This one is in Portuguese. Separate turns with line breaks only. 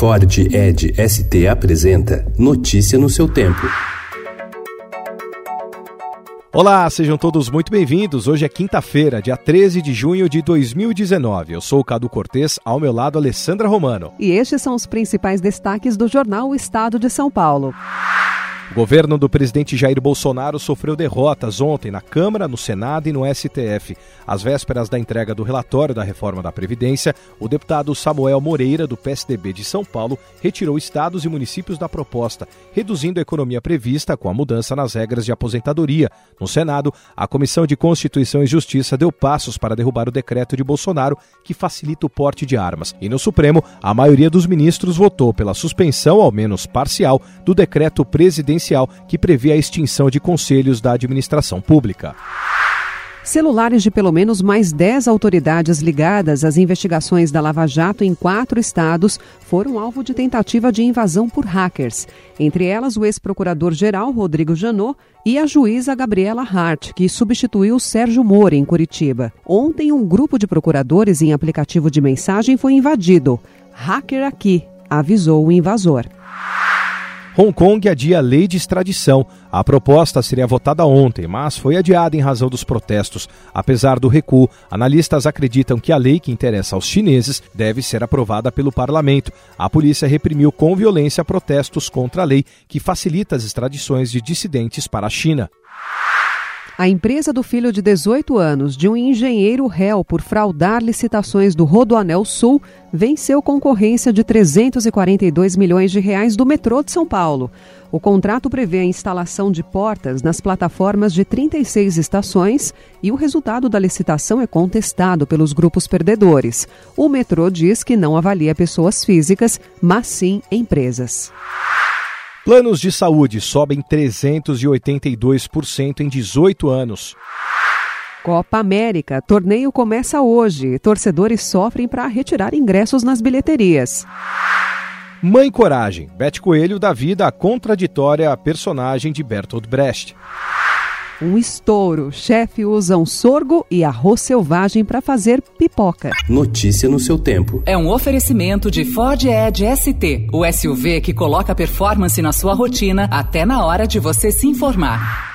Ford Ed ST apresenta Notícia no seu tempo.
Olá, sejam todos muito bem-vindos. Hoje é quinta-feira, dia 13 de junho de 2019. Eu sou o Cadu Cortês, ao meu lado Alessandra Romano.
E estes são os principais destaques do jornal O Estado de São Paulo.
O governo do presidente Jair Bolsonaro sofreu derrotas ontem na Câmara, no Senado e no STF. Às vésperas da entrega do relatório da reforma da Previdência, o deputado Samuel Moreira, do PSDB de São Paulo, retirou estados e municípios da proposta, reduzindo a economia prevista com a mudança nas regras de aposentadoria. No Senado, a Comissão de Constituição e Justiça deu passos para derrubar o decreto de Bolsonaro que facilita o porte de armas. E no Supremo, a maioria dos ministros votou pela suspensão, ao menos parcial, do decreto presidencial que prevê a extinção de conselhos da administração pública.
Celulares de pelo menos mais 10 autoridades ligadas às investigações da Lava Jato em quatro estados foram alvo de tentativa de invasão por hackers. Entre elas, o ex-procurador-geral Rodrigo Janot e a juíza Gabriela Hart, que substituiu Sérgio Moro em Curitiba. Ontem, um grupo de procuradores em aplicativo de mensagem foi invadido. Hacker aqui, avisou o invasor.
Hong Kong adia a lei de extradição. A proposta seria votada ontem, mas foi adiada em razão dos protestos. Apesar do recuo, analistas acreditam que a lei que interessa aos chineses deve ser aprovada pelo parlamento. A polícia reprimiu com violência protestos contra a lei que facilita as extradições de dissidentes para a China.
A empresa do filho de 18 anos de um engenheiro réu por fraudar licitações do Rodoanel Sul venceu concorrência de 342 milhões de reais do metrô de São Paulo. O contrato prevê a instalação de portas nas plataformas de 36 estações e o resultado da licitação é contestado pelos grupos perdedores. O metrô diz que não avalia pessoas físicas, mas sim empresas.
Planos de saúde sobem 382% em 18 anos.
Copa América. Torneio começa hoje. Torcedores sofrem para retirar ingressos nas bilheterias.
Mãe Coragem. Bete Coelho dá vida à contraditória personagem de Bertolt Brecht.
Um estouro. Chefe usa um sorgo e arroz selvagem para fazer pipoca.
Notícia no seu tempo.
É um oferecimento de Ford Edge ST, o SUV que coloca performance na sua rotina até na hora de você se informar.